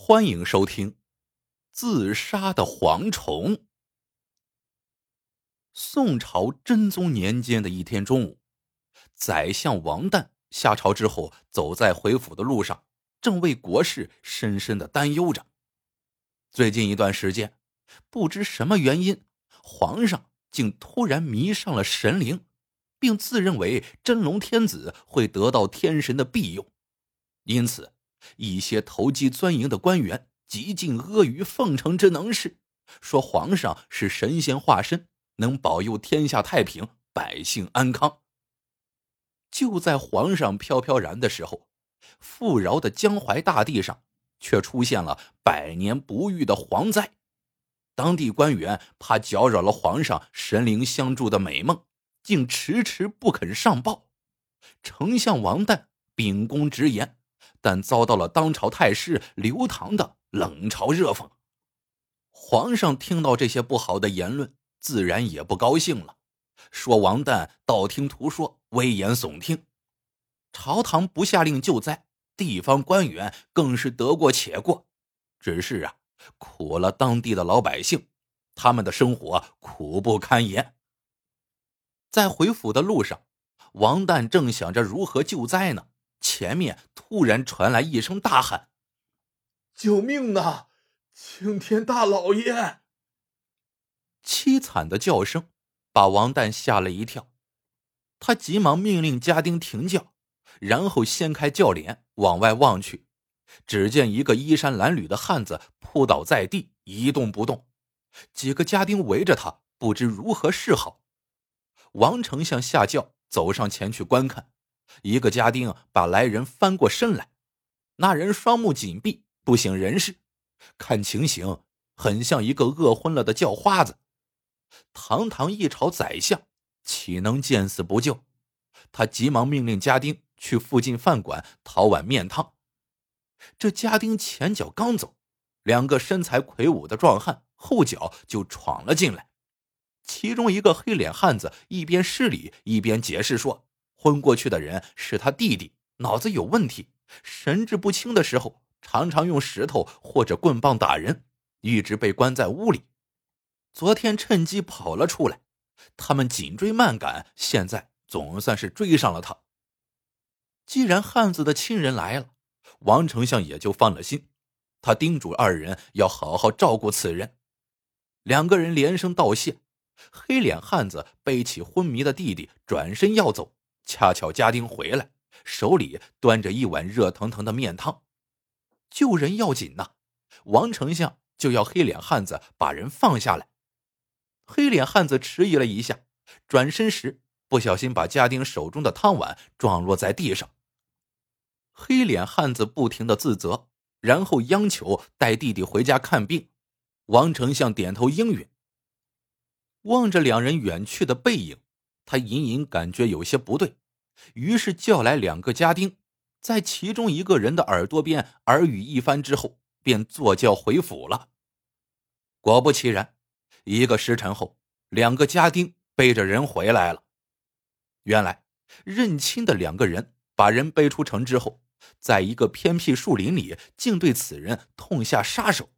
欢迎收听《自杀的蝗虫》。宋朝真宗年间的一天中午，宰相王旦下朝之后，走在回府的路上，正为国事深深的担忧着。最近一段时间，不知什么原因，皇上竟突然迷上了神灵，并自认为真龙天子会得到天神的庇佑，因此。一些投机钻营的官员极尽阿谀奉承之能事，说皇上是神仙化身，能保佑天下太平、百姓安康。就在皇上飘飘然的时候，富饶的江淮大地上却出现了百年不遇的蝗灾。当地官员怕搅扰了皇上神灵相助的美梦，竟迟迟不肯上报。丞相王旦秉公直言。但遭到了当朝太师刘唐的冷嘲热讽。皇上听到这些不好的言论，自然也不高兴了，说王旦道听途说，危言耸听。朝堂不下令救灾，地方官员更是得过且过。只是啊，苦了当地的老百姓，他们的生活苦不堪言。在回府的路上，王旦正想着如何救灾呢。前面突然传来一声大喊：“救命啊！青天大老爷！”凄惨的叫声把王旦吓了一跳，他急忙命令家丁停轿，然后掀开轿帘往外望去，只见一个衣衫褴褛的汉子扑倒在地，一动不动。几个家丁围着他，不知如何是好。王丞相下轿走上前去观看。一个家丁把来人翻过身来，那人双目紧闭，不省人事，看情形很像一个饿昏了的叫花子。堂堂一朝宰相，岂能见死不救？他急忙命令家丁去附近饭馆讨碗面汤。这家丁前脚刚走，两个身材魁梧的壮汉后脚就闯了进来。其中一个黑脸汉子一边施礼一边解释说。昏过去的人是他弟弟，脑子有问题，神志不清的时候，常常用石头或者棍棒打人，一直被关在屋里。昨天趁机跑了出来，他们紧追慢赶，现在总算是追上了他。既然汉子的亲人来了，王丞相也就放了心，他叮嘱二人要好好照顾此人。两个人连声道谢。黑脸汉子背起昏迷的弟弟，转身要走。恰巧家丁回来，手里端着一碗热腾腾的面汤。救人要紧呐，王丞相就要黑脸汉子把人放下来。黑脸汉子迟疑了一下，转身时不小心把家丁手中的汤碗撞落在地上。黑脸汉子不停的自责，然后央求带弟弟回家看病。王丞相点头应允。望着两人远去的背影。他隐隐感觉有些不对，于是叫来两个家丁，在其中一个人的耳朵边耳语一番之后，便坐轿回府了。果不其然，一个时辰后，两个家丁背着人回来了。原来，认亲的两个人把人背出城之后，在一个偏僻树林里，竟对此人痛下杀手。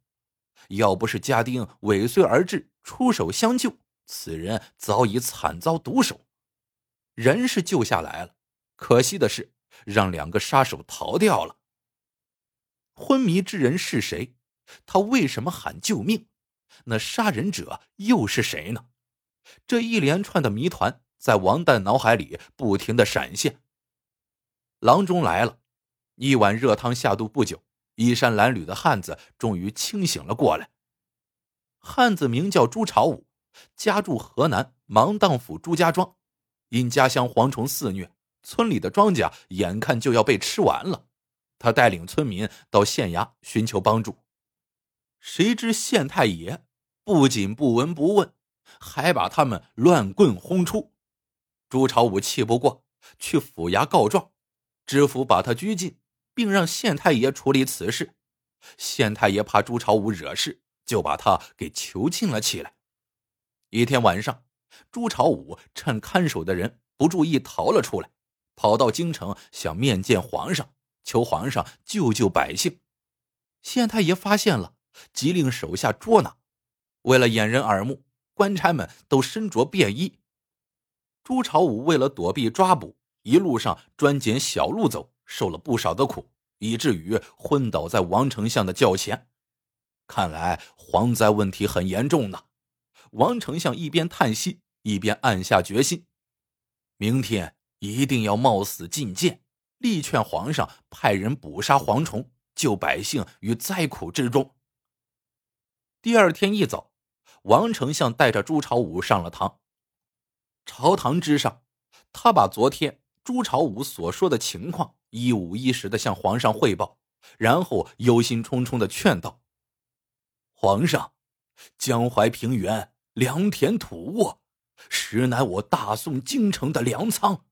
要不是家丁尾随而至，出手相救。此人早已惨遭毒手，人是救下来了，可惜的是让两个杀手逃掉了。昏迷之人是谁？他为什么喊救命？那杀人者又是谁呢？这一连串的谜团在王旦脑海里不停的闪现。郎中来了，一碗热汤下肚不久，衣衫褴褛的汉子终于清醒了过来。汉子名叫朱朝武。家住河南芒砀府朱家庄，因家乡蝗虫肆虐，村里的庄稼眼看就要被吃完了。他带领村民到县衙寻求帮助，谁知县太爷不仅不闻不问，还把他们乱棍轰出。朱朝武气不过，去府衙告状，知府把他拘禁，并让县太爷处理此事。县太爷怕朱朝武惹事，就把他给囚禁了起来。一天晚上，朱朝武趁看守的人不注意逃了出来，跑到京城想面见皇上，求皇上救救百姓。县太爷发现了，急令手下捉拿。为了掩人耳目，官差们都身着便衣。朱朝武为了躲避抓捕，一路上专捡小路走，受了不少的苦，以至于昏倒在王丞相的轿前。看来蝗灾问题很严重呢。王丞相一边叹息，一边暗下决心：明天一定要冒死进谏，力劝皇上派人捕杀蝗虫，救百姓于灾苦之中。第二天一早，王丞相带着朱朝武上了堂。朝堂之上，他把昨天朱朝武所说的情况一五一十的向皇上汇报，然后忧心忡忡的劝道：“皇上，江淮平原良田土沃，实乃我大宋京城的粮仓，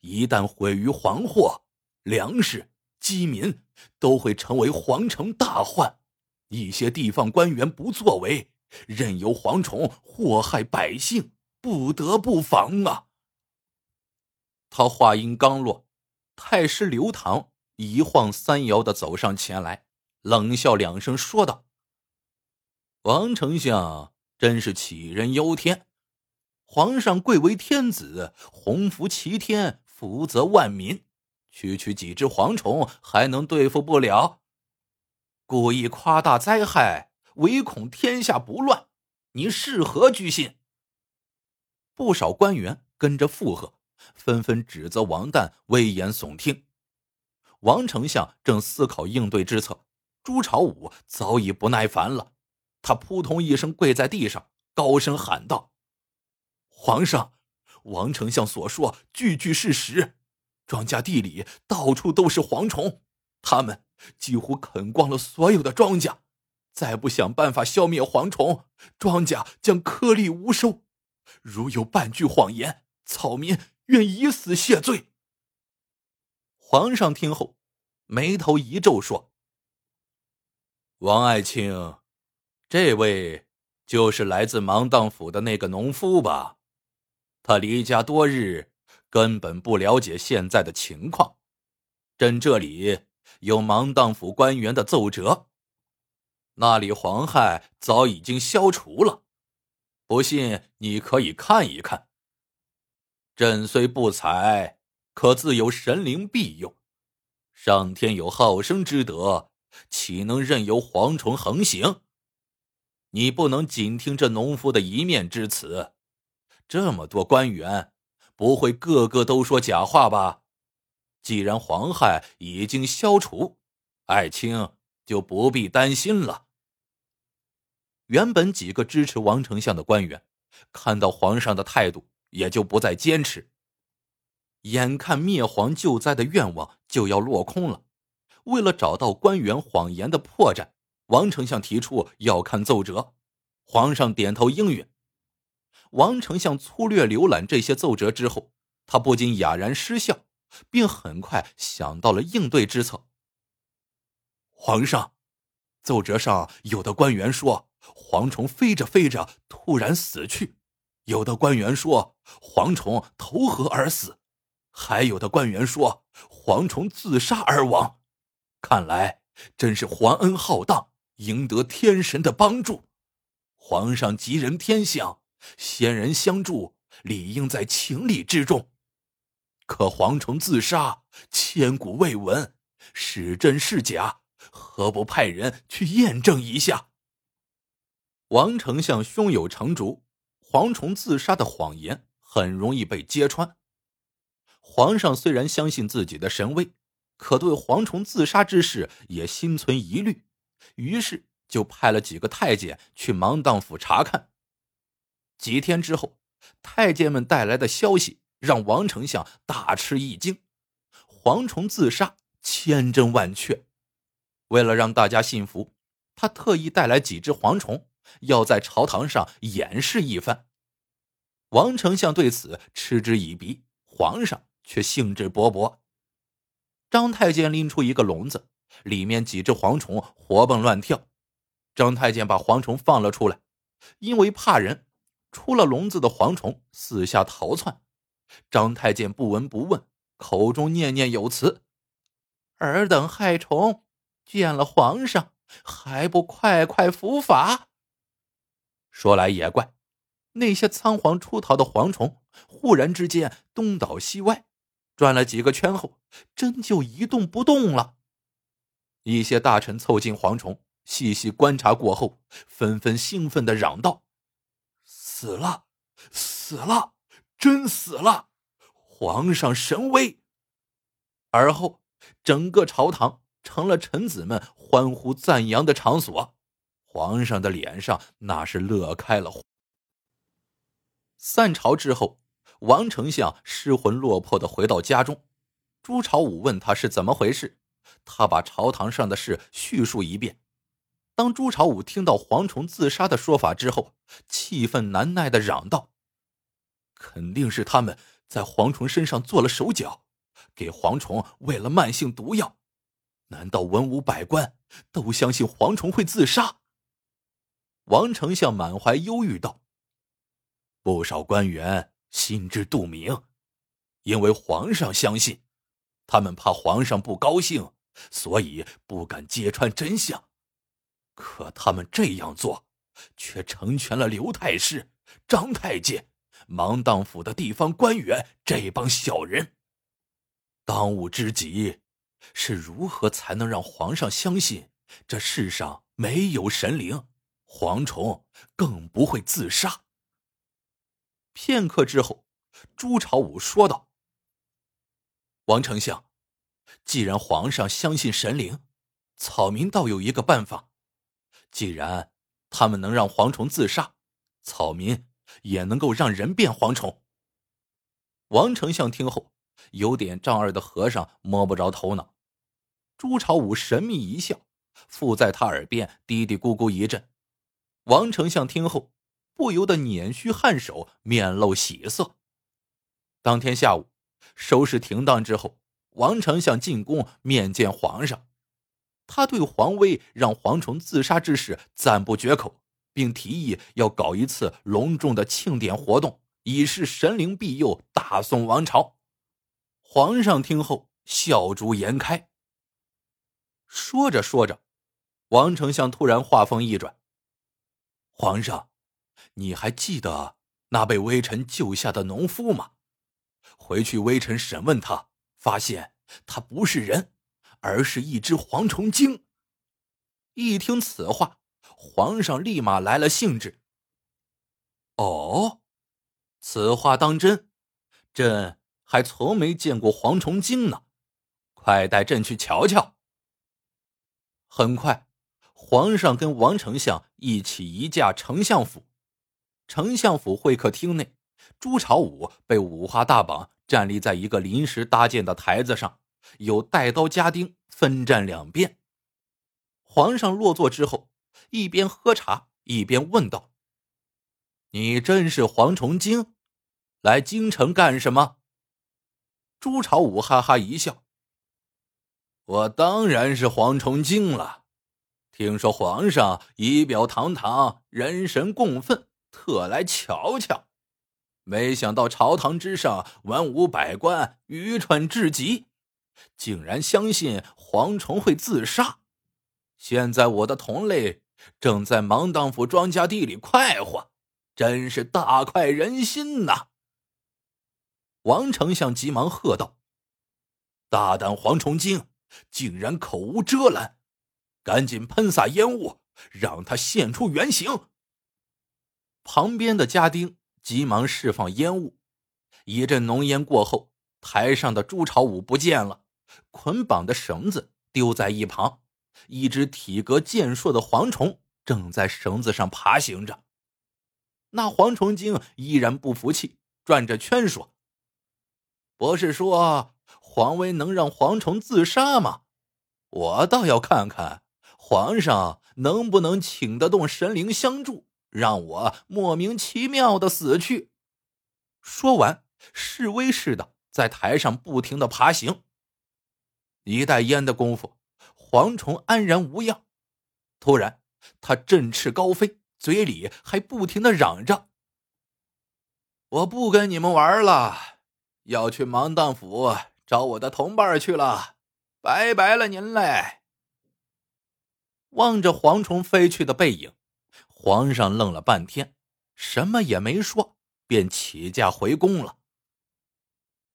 一旦毁于黄祸，粮食、饥民都会成为皇城大患。一些地方官员不作为，任由蝗虫祸害百姓。”不得不防啊！他话音刚落，太师刘唐一晃三摇的走上前来，冷笑两声，说道：“王丞相真是杞人忧天！皇上贵为天子，洪福齐天，福泽万民，区区几只蝗虫还能对付不了？故意夸大灾害，唯恐天下不乱，你是何居心？”不少官员跟着附和，纷纷指责王旦危言耸听。王丞相正思考应对之策，朱朝武早已不耐烦了，他扑通一声跪在地上，高声喊道：“皇上，王丞相所说句句是实，庄稼地里到处都是蝗虫，他们几乎啃光了所有的庄稼，再不想办法消灭蝗虫，庄稼将颗粒无收。”如有半句谎言，草民愿以死谢罪。皇上听后，眉头一皱，说：“王爱卿，这位就是来自芒砀府的那个农夫吧？他离家多日，根本不了解现在的情况。朕这里有芒砀府官员的奏折，那里蝗害早已经消除了。”不信，你可以看一看。朕虽不才，可自有神灵庇佑，上天有好生之德，岂能任由蝗虫横行？你不能仅听这农夫的一面之词，这么多官员，不会个个都说假话吧？既然蝗害已经消除，爱卿就不必担心了。原本几个支持王丞相的官员，看到皇上的态度，也就不再坚持。眼看灭蝗救灾的愿望就要落空了，为了找到官员谎言的破绽，王丞相提出要看奏折。皇上点头应允。王丞相粗略浏览这些奏折之后，他不禁哑然失笑，并很快想到了应对之策。皇上，奏折上有的官员说。蝗虫飞着飞着突然死去，有的官员说蝗虫投河而死，还有的官员说蝗虫自杀而亡。看来真是皇恩浩荡，赢得天神的帮助。皇上吉人天相，仙人相助，理应在情理之中。可蝗虫自杀，千古未闻，是真是假？何不派人去验证一下？王丞相胸有成竹，蝗虫自杀的谎言很容易被揭穿。皇上虽然相信自己的神威，可对蝗虫自杀之事也心存疑虑，于是就派了几个太监去芒砀府查看。几天之后，太监们带来的消息让王丞相大吃一惊：蝗虫自杀千真万确。为了让大家信服，他特意带来几只蝗虫。要在朝堂上演示一番，王丞相对此嗤之以鼻，皇上却兴致勃勃。张太监拎出一个笼子，里面几只蝗虫活蹦乱跳。张太监把蝗虫放了出来，因为怕人，出了笼子的蝗虫四下逃窜。张太监不闻不问，口中念念有词：“尔等害虫，见了皇上，还不快快伏法？说来也怪，那些仓皇出逃的蝗虫，忽然之间东倒西歪，转了几个圈后，真就一动不动了。一些大臣凑近蝗虫，细细观察过后，纷纷兴奋的嚷道：“死了，死了，真死了！皇上神威！”而后，整个朝堂成了臣子们欢呼赞扬的场所。皇上的脸上那是乐开了花。散朝之后，王丞相失魂落魄的回到家中，朱朝武问他是怎么回事，他把朝堂上的事叙述一遍。当朱朝武听到蝗虫自杀的说法之后，气愤难耐的嚷道：“肯定是他们在蝗虫身上做了手脚，给蝗虫喂了慢性毒药。难道文武百官都相信蝗虫会自杀？”王丞相满怀忧郁道：“不少官员心知肚明，因为皇上相信，他们怕皇上不高兴，所以不敢揭穿真相。可他们这样做，却成全了刘太师、张太监、芒砀府的地方官员这帮小人。当务之急，是如何才能让皇上相信这世上没有神灵？”蝗虫更不会自杀。片刻之后，朱朝武说道：“王丞相，既然皇上相信神灵，草民倒有一个办法。既然他们能让蝗虫自杀，草民也能够让人变蝗虫。”王丞相听后，有点丈二的和尚摸不着头脑。朱朝武神秘一笑，附在他耳边嘀嘀咕咕一阵。王丞相听后，不由得捻须颔首，面露喜色。当天下午，收拾停当之后，王丞相进宫面见皇上。他对皇威让蝗虫自杀之事赞不绝口，并提议要搞一次隆重的庆典活动，以示神灵庇佑大宋王朝。皇上听后，笑逐颜开。说着说着，王丞相突然话锋一转。皇上，你还记得那被微臣救下的农夫吗？回去微臣审问他，发现他不是人，而是一只蝗虫精。一听此话，皇上立马来了兴致。哦，此话当真？朕还从没见过蝗虫精呢，快带朕去瞧瞧。很快。皇上跟王丞相一起移驾丞相府，丞相府会客厅内，朱朝武被五花大绑站立在一个临时搭建的台子上，有带刀家丁分站两边。皇上落座之后，一边喝茶一边问道：“你真是蝗虫精，来京城干什么？”朱朝武哈哈一笑：“我当然是蝗虫精了。”听说皇上仪表堂堂，人神共愤，特来瞧瞧。没想到朝堂之上文武百官愚蠢至极，竟然相信蝗虫会自杀。现在我的同类正在芒砀府庄稼地里快活，真是大快人心呐！王丞相急忙喝道：“大胆蝗虫精，竟然口无遮拦！”赶紧喷洒烟雾，让他现出原形。旁边的家丁急忙释放烟雾，一阵浓烟过后，台上的朱朝武不见了，捆绑的绳子丢在一旁，一只体格健硕的蝗虫正在绳子上爬行着。那蝗虫精依然不服气，转着圈说：“不是说黄威能让蝗虫自杀吗？我倒要看看。”皇上能不能请得动神灵相助，让我莫名其妙的死去？说完，示威似的在台上不停的爬行。一袋烟的功夫，蝗虫安然无恙。突然，他振翅高飞，嘴里还不停的嚷着：“我不跟你们玩了，要去芒荡府找我的同伴去了，拜拜了您嘞！”望着蝗虫飞去的背影，皇上愣了半天，什么也没说，便起驾回宫了。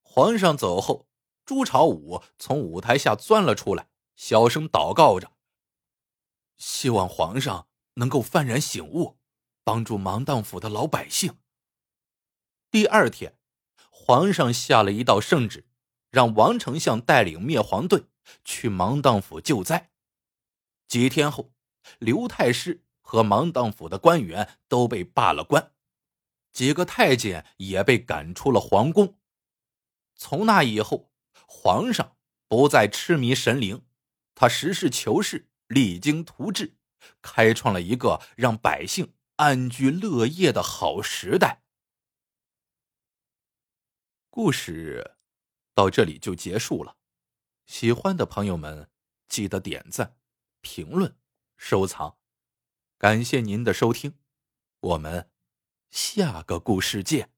皇上走后，朱朝武从舞台下钻了出来，小声祷告着：“希望皇上能够幡然醒悟，帮助芒砀府的老百姓。”第二天，皇上下了一道圣旨，让王丞相带领灭黄队去芒砀府救灾。几天后，刘太师和芒砀府的官员都被罢了官，几个太监也被赶出了皇宫。从那以后，皇上不再痴迷神灵，他实事求是、励精图治，开创了一个让百姓安居乐业的好时代。故事到这里就结束了，喜欢的朋友们记得点赞。评论、收藏，感谢您的收听，我们下个故事见。